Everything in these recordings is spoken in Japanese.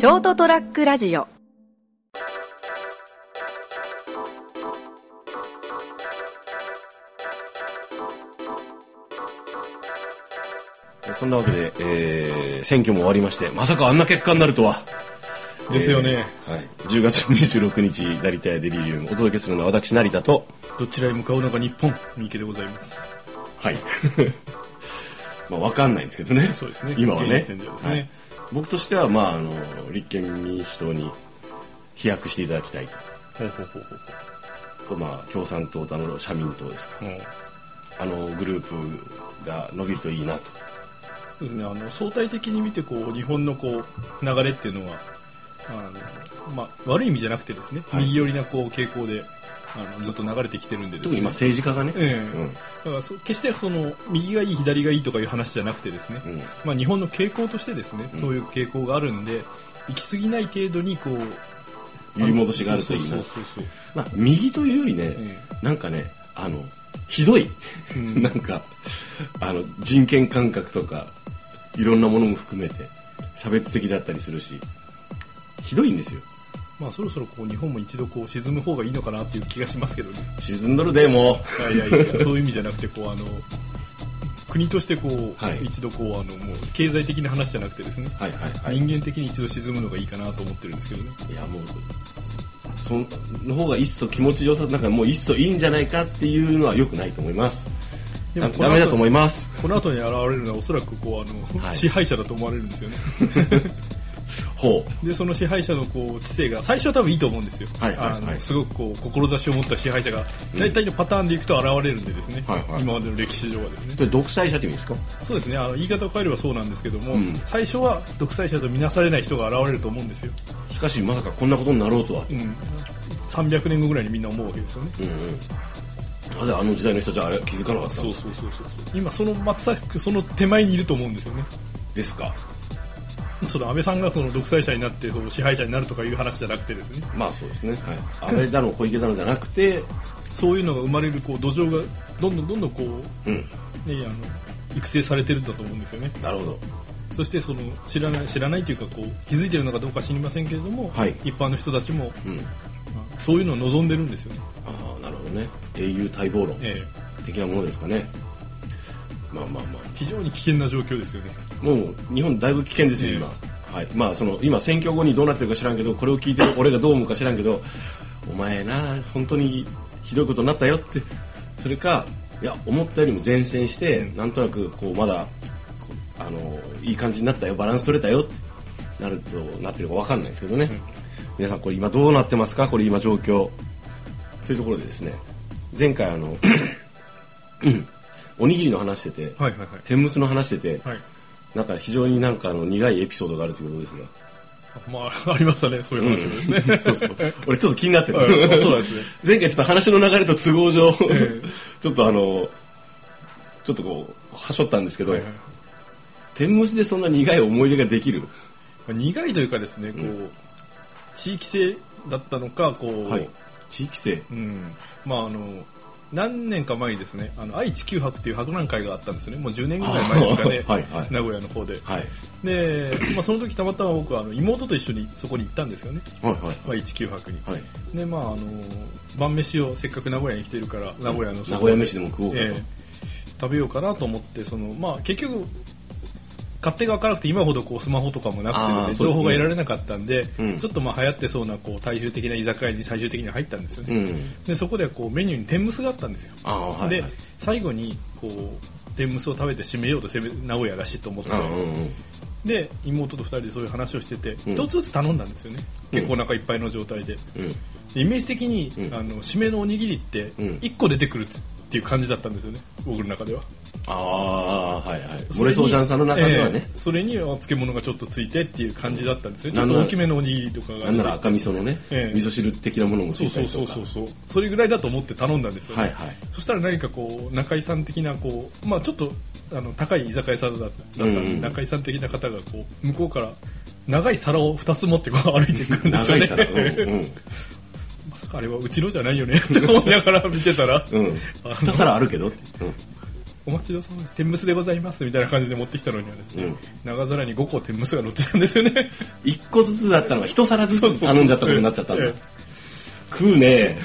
ショートトラックラジオ。そんなわけで、えー、選挙も終わりましてまさかあんな結果になるとは。ですよね、えーはい、10月26日成田屋デリリウム。お届けするのは私成田とどちらへ向かうのか日本三池でございます。はい。まあ分かんないんですけどね。そうですね。今はね。現時点ではですね。はい僕としては、まあ、あの立憲民主党に飛躍していただきたい。ほうほうほうほうと、まあ、共産党とあの社民党ですか。あのグループが伸びるといいなと。そうですね。あの相対的に見てこう日本のこう流れっていうのはあの、まあ、悪い意味じゃなくてですね、はい。右寄りなこう傾向であのずっと流れてきてるんでですね。特に今政治家がね、ええ。うん。だからそ決してその右がいい左がいいとかいう話じゃなくてですね、うん。まあ、日本の傾向としてですね、うん。そういう傾向があるんで行き過ぎない程度にこう揺り戻しがあるといいなまあ、右というよりね、え。なんかねあのひどい、うん。なんかあの人権感覚とかいろんなものも含めて差別的だったりするしひどいんですよまあそろそろこう日本も一度こう沈む方がいいのかなっていう気がしますけどね。沈んどるでもいやいやいやそういう意味じゃなくてこうあの国としてこう、はい。一度こうあのもう経済的な話じゃなくてですね、はいはいはい。人間的に一度沈むのがいいかなと思ってるんですけどね。いやもうその方が一層気持ちよさなんかもう一層いいんじゃないかっていうのはよくないと思います。でもこの後ダメだと思います。この後に現れるのはおそらくこうあの、はい。支配者だと思われるんですよねほでその支配者のこう知性が最初は多分いいと思うんですよ、はいはいはい。あのすごくこう志を持った支配者が大体のパターンでいくと現れるんでですね、はいはい。今までの歴史上はですね。うそれ独裁者って意味ですか？そうですね。あの言い方を変えればそうなんですけども、うん。最初は独裁者とみなされない人が現れると思うんですよ、しかしまさかこんなことになろうとは。うん、300年後ぐらいにみんな思うわけですよね。うんうん。なぜあの時代の人たちはあれ気づかなかったの？そうそうそうそう。今そのまさしくその手前にいると思うんですよね。ですか その安倍さんがその独裁者になってその支配者になるとかいう話じゃなくてですね。まあそうですね、はい、安倍だの小池だのじゃなくて、そういうのが生まれるこう土壌がどんどんどんどんこう、うん、ね、あの育成されてるんだと思うんですよね。なるほど。そしてその知らない知らないというかこう気づいてるのかどうか知りませんけれども、はい。一般の人たちも、うん。まあそういうのを望んでるんですよね、ああなるほどね。英雄待望論ええ。的なものですかね。まあまあま非常に危険な状況ですよね。あもう日本だいぶ危険ですよ、ええ今。はい。まあその今選挙後にどうなってるか知らんけどこれを聞いてる俺がどう思うか知らんけどお前な本当にひどいことになったよって。それかいや思ったよりも前線して、なんとなくこうまだあのいい感じになったよ。バランス取れたよって。なるとなってるか分かんないですけどね、皆さんこれ今どうなってますか？これ今状況。というところでですね。前回あの おにぎりの話してて、はいはいはい。天むすの話してて、はいなんか非常になんかあの苦いエピソードがあるということですが。まあありましたねそういう話もですね、そうそう俺ちょっと気になってる、はい そうなんですね。前回ちょっと話の流れと都合上、えちょっとあのちょっとこうはしょったんですけど、はいはい。天むすでそんな苦い思い出ができる。まあ苦いというかですねこう、地域性だったのかこう、はい。地域性。うん、まああの何年か前にですねあの愛・地球博っていう博覧会があったんですよね。もう10年ぐらい前ですかね。はいはい。名古屋の方で。はい。で、まあ、その時たまたま僕はあの妹と一緒にそこに行ったんですよね。はいはい愛・地球博に、はい。でまああの晩飯をせっかく名古屋に来てるから名古屋の名古屋飯でも食おうかと、ええ食べようかなと思ってその、まあ、結局勝手が分からなくて今ほどこうスマホとかもなくてね情報が得られなかったんで、うん。ちょっとまあ流行ってそうなこう大衆的な居酒屋に最終的には入ったんですよね、うん。でそこでこうメニューに天むすがあったんですよ、はいはい。で最後にこう天むすを食べて締めようと攻め名古屋らしいと思って、で妹と2人でそういう話をしててうん。一、つずつ頼んだんですよね。結構お腹いっぱいの状態で。イメージ的に、うん。あの締めのおにぎりってうん。1個出てくるっていう感じだったんですよね。僕の中ではああはいはい。それにモレソージャンさんの中ではね、ええ。それには漬物がちょっとついてっていう感じだったんですね。ちょっと大きめのおにぎりとかがなんなら赤味噌のね、ええ。味噌汁的なものもつそうそいたりとか。うそうそうそうそれぐらいだと思って頼んだんですよね、はいはい。そしたら何かこう中井さん的なこうまあちょっとあの高い居酒屋さんだったんで、うんうん。中井さん的な方がこう向こうから長い皿を2つ持ってこう歩いてくるんですよね。長い皿。うんうん。まさかあれはうちのじゃないよねって思いながら見てたら、うん。あの二皿あるけどうんお待ちどうさまです。天むすでございますみたいな感じで持ってきたのにはですね、うん。長皿に5個天むすが乗ってたんですよね。一個ずつだったのが一皿ずつ頼んじゃったことになっちゃったんだ。え。食うね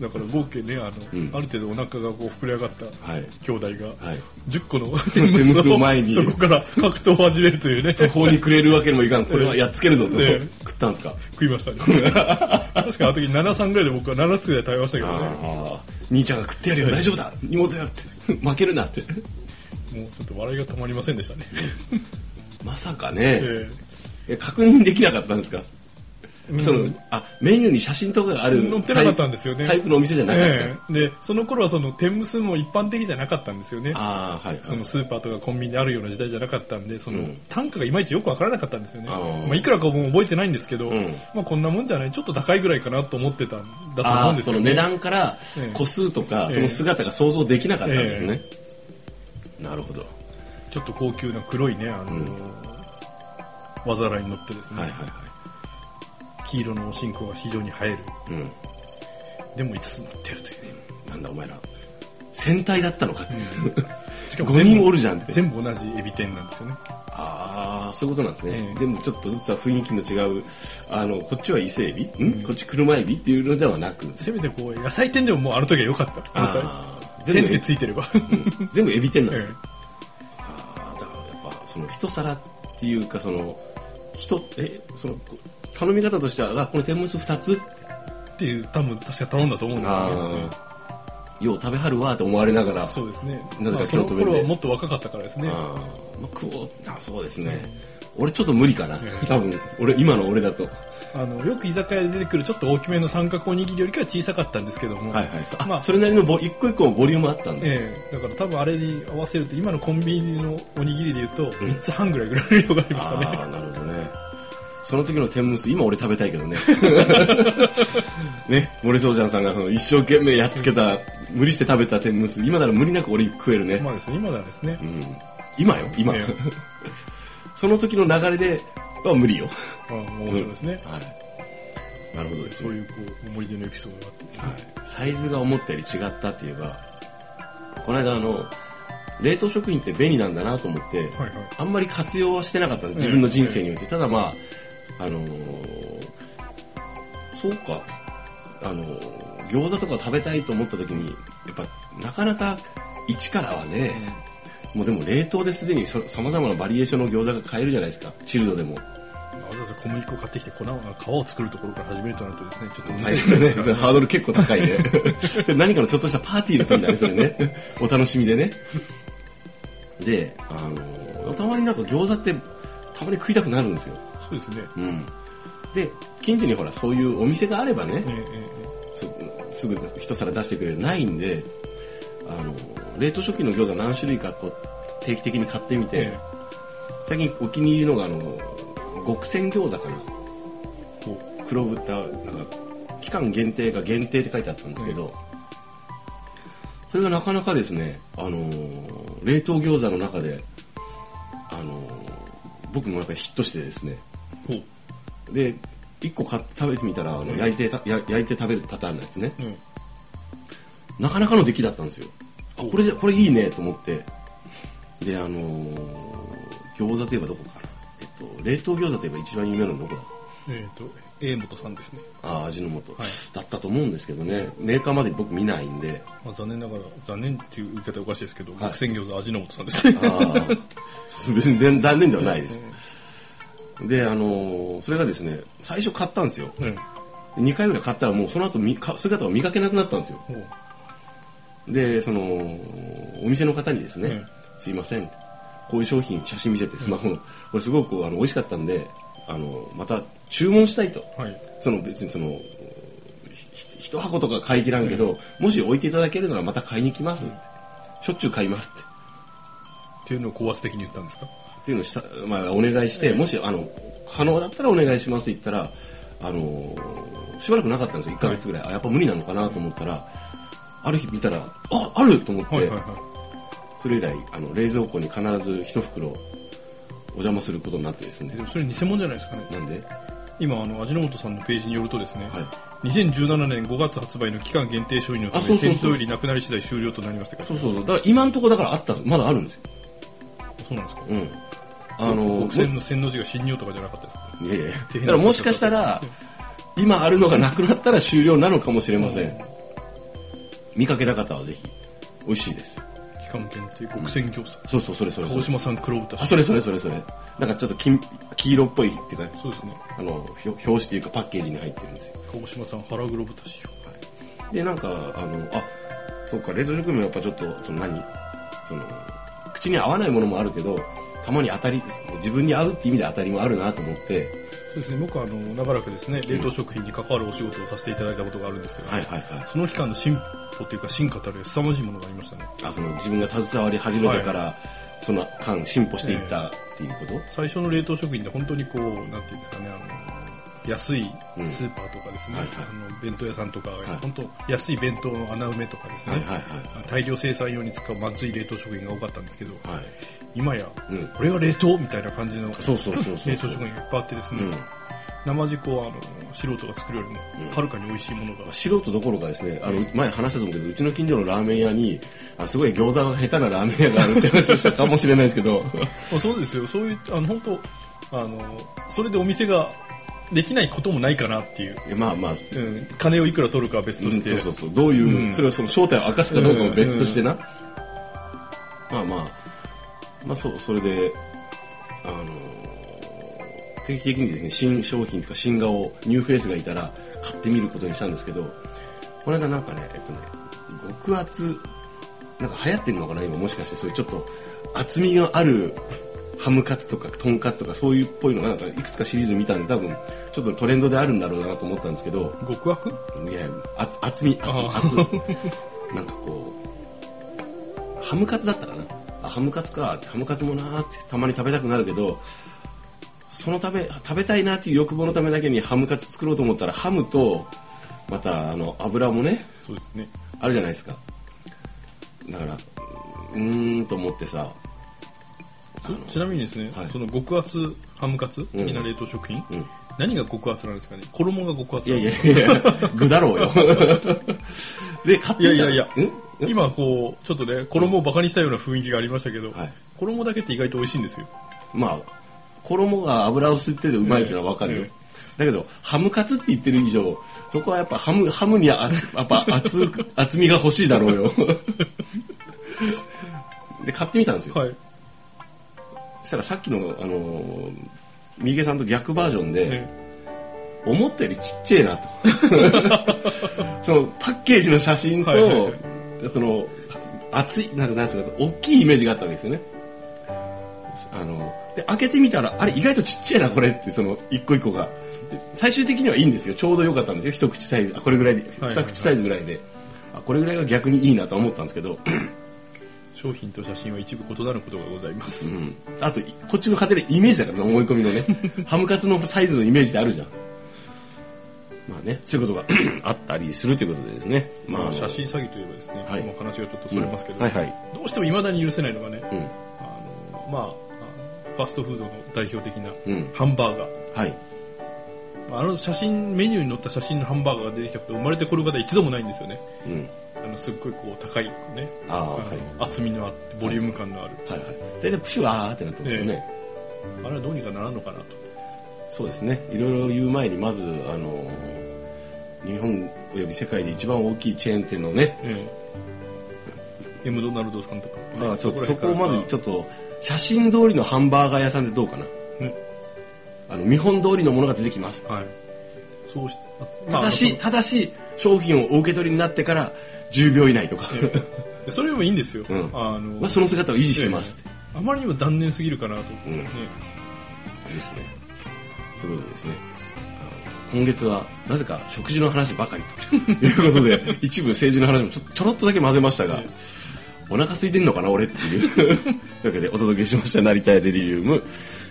だから合計ねあの、うん。ある程度お腹がこう膨れ上がったはい。兄弟がはい。10個の 天むすをを前に。そこから格闘を始めるというね。途方に暮れるわけにもいかん。これはやっつけるぞと。ええ。食ったんですか？食いましたね。確かあの時73ぐらいで僕は7つぐらい食べましたけどね。兄ちゃんが食ってやるよ。大丈夫だ。荷物やって。負けるなって。もうちょっと笑いが止まりませんでしたね。まさかね。ええ。確認できなかったんですか？えそのあメニューに写真とかがある載ってなかったんですよね。タイプのお店じゃなかった、ええ。でその頃はその天むすも一般的じゃなかったんですよね。ああはいそのスーパーとかコンビニであるような時代じゃなかったんでその、うん単価がいまいちよくわからなかったんですよね。まあ、いくらかもう覚えてないんですけど、うん。まあ、こんなもんじゃない？ちょっと高いぐらいかなと思ってたんだと思あうんですよね。あその値段からええ。個数とかええ。その姿が想像できなかったんですね、なるほど。ちょっと高級な黒いねあの、うん。わざらに乗ってですね、はいはいは黄色のおしんこが非常に映える。いうん。でも5つ乗ってるという。ねなんだお前ら。戦隊だったのかって、しか5人おるじゃんって。全部同じエビ天なんですよね。ああそういうことなんですね、ええ。全部ちょっとずつは雰囲気の違うあのこっちは伊勢エビ、ん？こっち車エビ？っていうのではなく。せめてこう野菜店でももうあの時は良かった。あ全部ついてれば、うん。全部エビ天なんです え。ね、あーだからやっぱその一皿っていうかその人えそのこ頼み方としてはあこの天むす2つえっていう多分確か頼んだと思うんですよね。あよう食べはるわって思われながら。そうですね。なぜか京都弁で頃はもっと若かったからですね。あーまあ、食おうあそうですね、俺ちょっと無理かな、え多分俺今の俺だと。あのよく居酒屋で出てくるちょっと大きめの三角おにぎりよりかは小さかったんですけども、はいはい。あ、まあそれなりのボ一個一個のボリュームあったんで、ええ。だから多分あれに合わせると今のコンビニのおにぎりでいうと3つ半ぐらいぐらいの量がありましたね、ああなるほどねその時の天むす今俺食べたいけどね。ね森宗ちゃんさんが一生懸命やっつけた無理して食べた天むす。今なら無理なく俺食えるね、まあですね。今ではですね。う、ん、今よ今、え その時の流れでは無理よ。ああ面白いですね、はい。なるほどですね。そういうこう思い出のエピソードがあって。ですね、はい、サイズが思ったより違ったって言えばこの間あの冷凍食品って便利なんだなと思って、はいはい。あんまり活用はしてなかった自分の人生において、ただまああのーそうか。あのー餃子とか食べたいと思った時にやっぱなかなか一からはね、もうでも冷凍ですでにさまざまなバリエーションの餃子が買えるじゃないですか。チルドでも。わざわざ小麦粉を買ってきて粉を皮を作るところから始めるとなるとですねちょっとはい難しいですから、ハードル結構高いね。何かのちょっとしたパーティーの時だねそれね。お楽しみでね。であのたまになんか餃子ってたまに食いたくなるんですよ、そうですね、うん、で近所にほらそういうお店があればねえええすすぐ一皿出してくれるないんであの冷凍食品の餃子何種類かこう定期的に買ってみて、ええ。最近お気に入りのがあの極戦餃子かな。こ黒豚なんか期間限定が限定って書いてあったんですけど、それがなかなかですね、あのー冷凍餃子の中で、あのー僕もやっぱりヒットしてですねで1個買って食べてみたらあの、うん。焼いてたや焼いて食べるパターンのやつね。うん。なかなかの出来だったんですよ。あこれじゃこれいいねと思って。であのー餃子といえばどこかな、えっと、冷凍餃子といえば一番有名なのどこだ？えっ、と江本さんですね、あー味の素、はい。だったと思うんですけどね。メーカーまで僕見ないんで。まあ、残念ながら残念っていう言い方はおかしいですけど、い。極戦餃子味の素さんです。ねあー。別に全然残念ではないですであのーそれがですね最初買ったんですよ。うん。2回ぐらい買ったらもうその後みか姿を見かけなくなったんですよ。でそのお店の方にですね、うん。すいませんこういう商品写真見せてスマホの、これすごくあの美味しかったんであのまた注文したいと。はい。その別にそのひ一箱とか買い切らんけど、もし置いていただけるならまた買いに来ますって、しょっちゅう買いますって。っていうのを高圧的に言ったんですか？っていうのをした、まあ、お願いして、もしあの可能だったらお願いしますって言ったらあのしばらくなかったんですよ。1ヶ月ぐらい、あやっぱ無理なのかなと思ったらある日見たらああると思って、はいはいはい。それ以来あの冷蔵庫に必ず一袋お邪魔することになってですね。それ偽物じゃないですかね。なんで？今あの味の素さんのページによるとですね、はい。2017年5月発売の期間限定商品のため店頭よりなくなり次第終了となりましたからそうそうそう。だから今のところだからあったまだあるんですよ。そうなんですか。うんあの国線の線の字が新尿とかじゃなかったですか？いやいやだからもしかしたら今あるのがなくなったら終了なのかもしれません。見かけた方はぜひ。美味しいです。期間限定国線餃子、そうそうそれそれそれ。鹿児島産黒豚。あそれそれそれそれ。なんかちょっと金黄色っぽいっていうかそうですね。あの表紙っていうかパッケージに入ってるんですよ。鹿児島産腹黒豚使用でなんかあのあそうか冷凍食品もやっぱちょっとその何？その口に合わないものもあるけどたまに当たり自分に合うって意味で当たりもあるなと思って。そうですね。僕はあの長らくですね冷凍食品に関わるお仕事をさせていただいたことがあるんですけど、はいはいはい。その期間の進歩というか進化たる凄まじいものがありましたねあその自分が携わり始めてから、その間進歩していったっていうこと、最初の冷凍食品で本当にこうなんていうんですかねあの安いうん。スーパーとかですね、はいはい。あの弁当屋さんとか、い。本当安い弁当の穴埋めとかですね、はいはいはい。大量生産用に使うまずい冷凍食品が多かったんですけどはい。今や、うん。これが冷凍みたいな感じのそうそうそうそうそう。冷凍食品がいっぱいあってですね、うん。生地はあの素人が作るよりもうん。はるかに美味しいものが、素人どころかですねあの前話したと思うけどうちの近所のラーメン屋にあすごい餃子が下手なラーメン屋があるって話をしたかもしれないですけど。まあそうですよ。そういうあの本当あのそれでお店ができないこともないかなっていう、まあまあ。うん、金をいくら取るかは別として、うんそうそうそう。どういう、うん。それをその正体を明かすかどうかも別としてな、まあまあ。まあそうそれであの定期的にですね新商品とか新顔をニューフェイスがいたら買ってみることにしたんですけどこの間なんかねえっとね極厚なんか流行ってるのかな今もしかしてそういうちょっと厚みのあるハムカツとかとんかつとかそういうっぽいのがなんかいくつかシリーズ見たんで多分ちょっとトレンドであるんだろうなと思ったんですけど。極悪いや厚厚み厚あ厚。なんかこうハムカツだったかな。あハムカツか。ハムカツもなーってたまに食べたくなるけどその食べ食べたいなっていう欲望のためだけにハムカツ作ろうと思ったらハムとまたあの油もねそうですね。あるじゃないですか。だからうーんと思ってさそちなみにですね、はい。その極厚ハムカツ的な冷凍食品、うん。何が極厚なんですかね？衣が極厚いやなんですいやいや具だろうよ。で買ってみたいやいやいやん？今こうちょっとね衣をバカにしたような雰囲気がありましたけど、はい。衣だけって意外と美味しいんですよ。まあ衣が油を吸っててうまいっていうのは分かるよ、えだけどハムカツって言ってる以上そこはやっぱハムハムにあやっぱ厚く 厚みが欲しいだろうよ。で買ってみたんですよ、はい。そしたらさっきのあのー三池さんと逆バージョンで、ね思ったよりちっちゃいなと。そのパッケージの写真と、はいはいはい。その厚いなんかなんですか大きいイメージがあったわけですよね。あので開けてみたらあれ意外とちっちゃいなこれってその一個一個が。で最終的にはいいんですよ。ちょうど良かったんですよ。一口サイズあこれぐらいではいはい。二口サイズぐらいで、あこれぐらいが逆にいいなと思ったんですけど、商品と写真は一部異なることがございます、うん、あといこっちの家庭でイメージだからね思い込みのね。ハムカツのサイズのイメージであるじゃん。まあねそういうことが あったりするということでですね。まあ、写真詐欺といえばですね、はい。もう話がちょっとそれますけど、うん。はいはい。どうしてもいまだに許せないのがね、うん。あのまあファストフードの代表的なうん。ハンバーガー、はい。まああの写真メニューに載った写真のハンバーガーが出てきたこと生まれてこる方一度もないんですよね。うん。あのすっごいこう高いね。あはい。厚みのあってボリューム感のある、はい。はい大体プシュワーってなってますよね、あれはどうにかならんのかなとそうですね。いろいろ言う前にまずあの日本および世界で一番大きいチェーン店のね、ええ。エムドナルドさんとか、まあ、ちょっとそこをまずちょっと写真通りのハンバーガー屋さんでどうかな。ねあの見本通りのものが出てきます。はい。そうしただし、ただし商品をお受け取りになってから10秒以内とか、あそれでもいいんですよ、うん。あのまあ、その姿を維持してます、あまりにも残念すぎるかなと、うん。ね。ですね。ということでですね。今月はなぜか食事の話ばかりと。いうことで一部政治の話もちょちょろっとだけ混ぜましたが、え。お腹空いてんのかな俺っていう。というわけでお届けしました成田屋デリリウム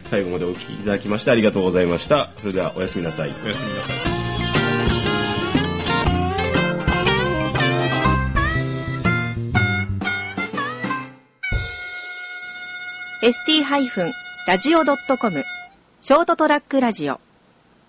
最後までお聞きいただきましてありがとうございました。それではおやすみなさい。おやすみなさい。ー ST-radio.com ショートトラックラジオ